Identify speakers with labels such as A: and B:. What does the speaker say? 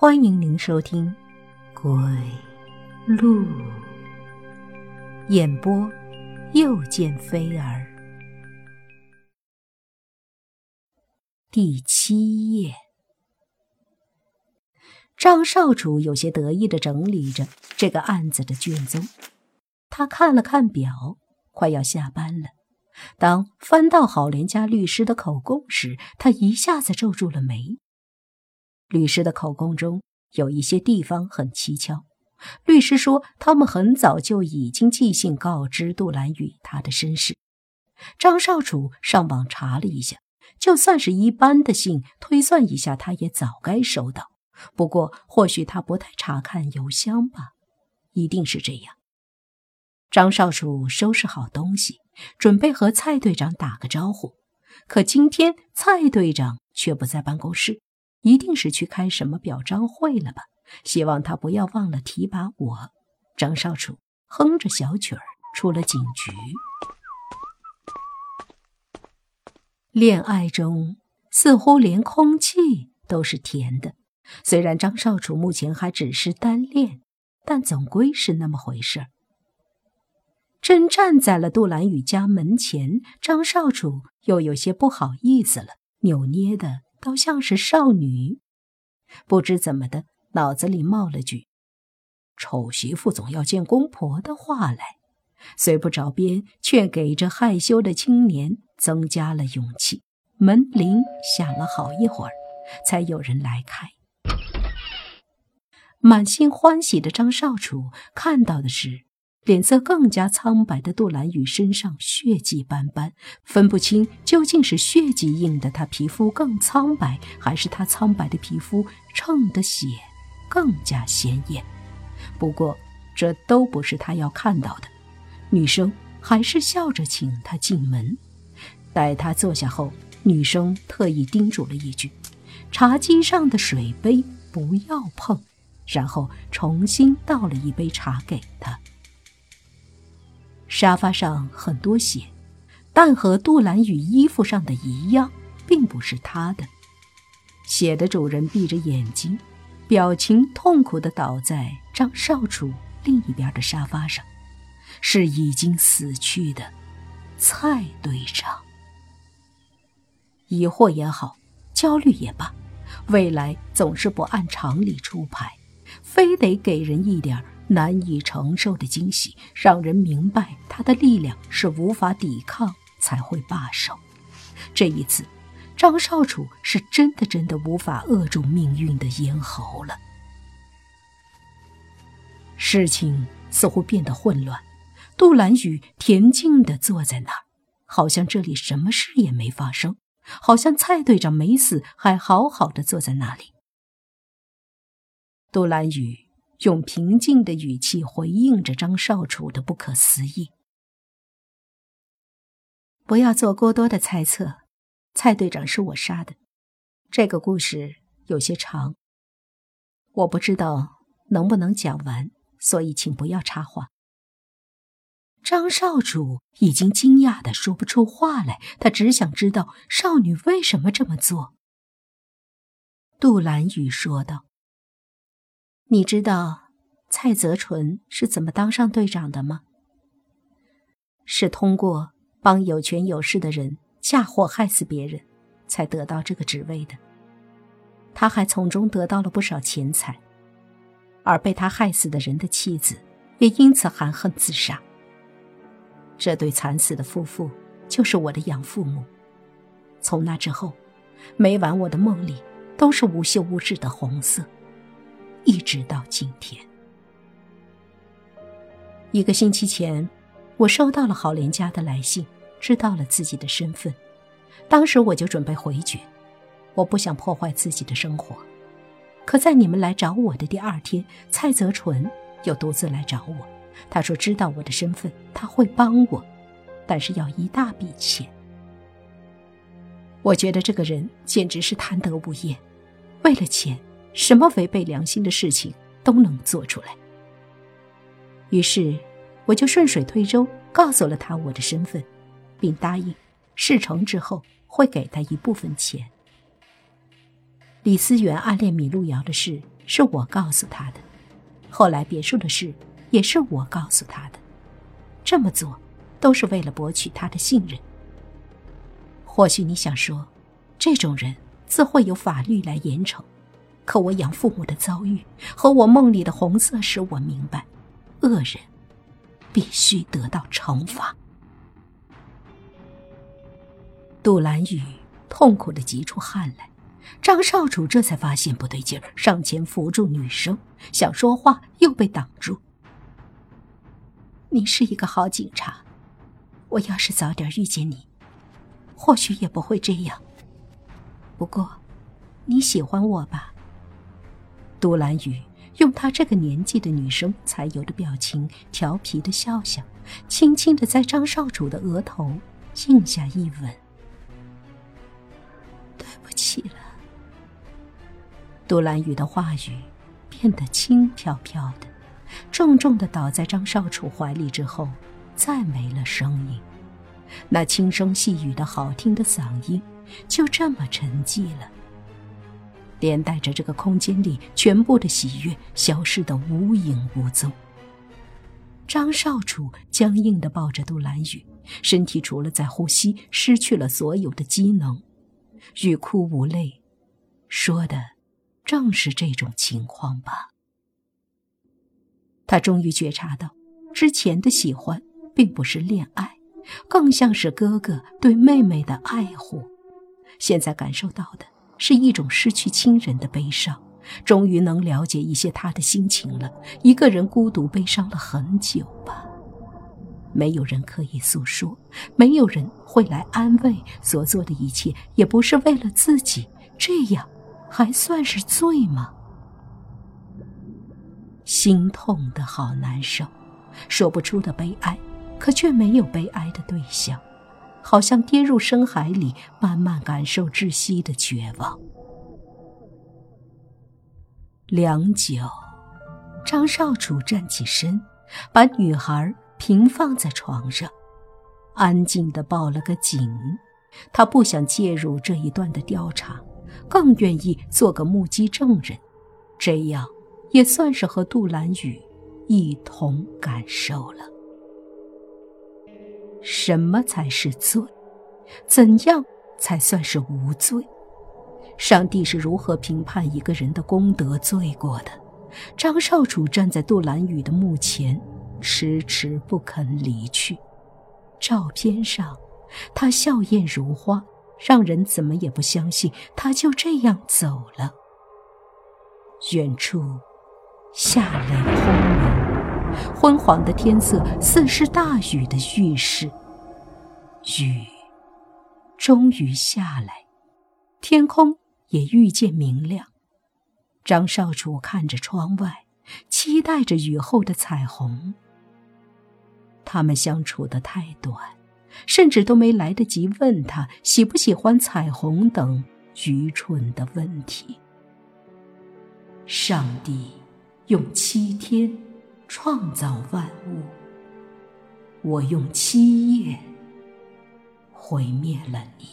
A: 欢迎您收听《鬼路》演播，又见飞儿。第七页，张少主有些得意的整理着这个案子的卷宗。他看了看表，快要下班了。当翻到郝连家律师的口供时，他一下子皱住了眉。律师的口供中有一些地方很蹊跷。律师说，他们很早就已经寄信告知杜兰雨他的身世。张少楚上网查了一下，就算是一般的信，推算一下，他也早该收到。不过，或许他不太查看邮箱吧，一定是这样。张少楚收拾好东西，准备和蔡队长打个招呼，可今天蔡队长却不在办公室。一定是去开什么表彰会了吧？希望他不要忘了提拔我。张少楚哼着小曲儿出了警局。恋爱中似乎连空气都是甜的，虽然张少楚目前还只是单恋，但总归是那么回事儿。正站在了杜兰雨家门前，张少楚又有些不好意思了，扭捏的。倒像是少女，不知怎么的，脑子里冒了句“丑媳妇总要见公婆”的话来，虽不着边，却给这害羞的青年增加了勇气。门铃响了好一会儿，才有人来开。满心欢喜的张少楚看到的是。脸色更加苍白的杜兰雨身上血迹斑斑，分不清究竟是血迹映得他皮肤更苍白，还是他苍白的皮肤衬得血更加鲜艳。不过这都不是他要看到的。女生还是笑着请他进门。待他坐下后，女生特意叮嘱了一句：“茶几上的水杯不要碰。”然后重新倒了一杯茶给他。沙发上很多血，但和杜兰雨衣服上的一样，并不是他的。血的主人闭着眼睛，表情痛苦地倒在张少楚另一边的沙发上，是已经死去的蔡队长。疑惑也好，焦虑也罢，未来总是不按常理出牌，非得给人一点难以承受的惊喜，让人明白他的力量是无法抵抗才会罢手。这一次，张少楚是真的真的无法扼住命运的咽喉了。事情似乎变得混乱。杜兰雨恬静地坐在那儿，好像这里什么事也没发生，好像蔡队长没死，还好好的坐在那里。杜兰雨。用平静的语气回应着张少楚的不可思议：“不要做过多的猜测，蔡队长是我杀的。这个故事有些长，我不知道能不能讲完，所以请不要插话。”张少主已经惊讶的说不出话来，他只想知道少女为什么这么做。杜兰雨说道。你知道蔡泽纯是怎么当上队长的吗？是通过帮有权有势的人嫁祸害死别人，才得到这个职位的。他还从中得到了不少钱财，而被他害死的人的妻子也因此含恨自杀。这对惨死的夫妇就是我的养父母。从那之后，每晚我的梦里都是无休无止的红色。一直到今天，一个星期前，我收到了郝连家的来信，知道了自己的身份。当时我就准备回绝，我不想破坏自己的生活。可在你们来找我的第二天，蔡泽纯又独自来找我。他说知道我的身份，他会帮我，但是要一大笔钱。我觉得这个人简直是贪得无厌，为了钱。什么违背良心的事情都能做出来。于是，我就顺水推舟告诉了他我的身份，并答应事成之后会给他一部分钱。李思源暗恋米路遥的事是我告诉他的，后来别墅的事也是我告诉他的。这么做，都是为了博取他的信任。或许你想说，这种人自会有法律来严惩。可我养父母的遭遇和我梦里的红色使我明白，恶人必须得到惩罚。杜兰雨痛苦的急出汗来，张少主这才发现不对劲儿，上前扶住女生，想说话又被挡住。你是一个好警察，我要是早点遇见你，或许也不会这样。不过，你喜欢我吧？杜兰雨用她这个年纪的女生才有的表情，调皮的笑笑，轻轻的在张少主的额头印下一吻。对不起了。杜兰雨的话语变得轻飘飘的。重重的倒在张少楚怀里之后，再没了声音。那轻声细语的好听的嗓音，就这么沉寂了，连带着这个空间里全部的喜悦消失得无影无踪。张少楚僵硬的抱着杜兰雨，身体除了在呼吸，失去了所有的机能，欲哭无泪，说的正是这种情况吧。他终于觉察到，之前的喜欢并不是恋爱，更像是哥哥对妹妹的爱护。现在感受到的是一种失去亲人的悲伤，终于能了解一些他的心情了。一个人孤独悲伤了很久吧，没有人可以诉说，没有人会来安慰。所做的一切也不是为了自己，这样还算是罪吗？心痛的好难受，说不出的悲哀，可却没有悲哀的对象，好像跌入深海里，慢慢感受窒息的绝望。良久，张少主站起身，把女孩平放在床上，安静的报了个警。他不想介入这一段的调查，更愿意做个目击证人，这样。也算是和杜兰雨一同感受了什么才是罪，怎样才算是无罪？上帝是如何评判一个人的功德罪过的？张少主站在杜兰雨的墓前，迟迟不肯离去。照片上，他笑靥如花，让人怎么也不相信他就这样走了。远处。下雷轰鸣，昏黄的天色似是大雨的预示。雨终于下来，天空也愈见明亮。张少主看着窗外，期待着雨后的彩虹。他们相处的太短，甚至都没来得及问他喜不喜欢彩虹等愚蠢的问题。上帝。用七天创造万物，我用七夜毁灭了你。